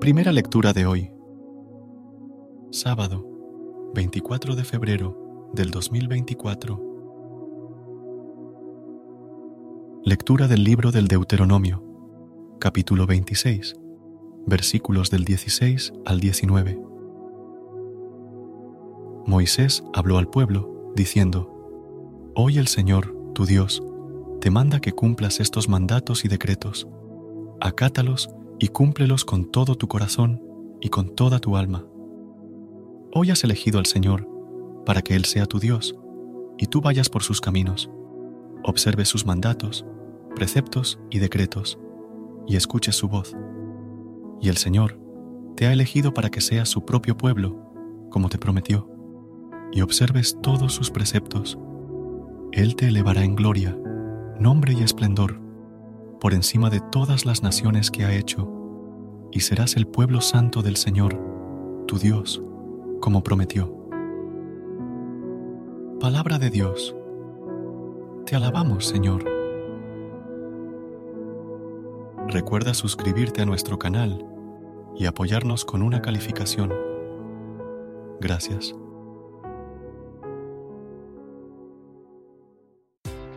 Primera lectura de hoy. Sábado, 24 de febrero del 2024. Lectura del libro del Deuteronomio, capítulo 26, versículos del 16 al 19. Moisés habló al pueblo, diciendo, Hoy el Señor, tu Dios, te manda que cumplas estos mandatos y decretos. Acátalos y cúmplelos con todo tu corazón y con toda tu alma. Hoy has elegido al Señor para que Él sea tu Dios, y tú vayas por sus caminos, observes sus mandatos, preceptos y decretos, y escuches su voz. Y el Señor te ha elegido para que seas su propio pueblo, como te prometió, y observes todos sus preceptos. Él te elevará en gloria, nombre y esplendor por encima de todas las naciones que ha hecho, y serás el pueblo santo del Señor, tu Dios, como prometió. Palabra de Dios. Te alabamos, Señor. Recuerda suscribirte a nuestro canal y apoyarnos con una calificación. Gracias.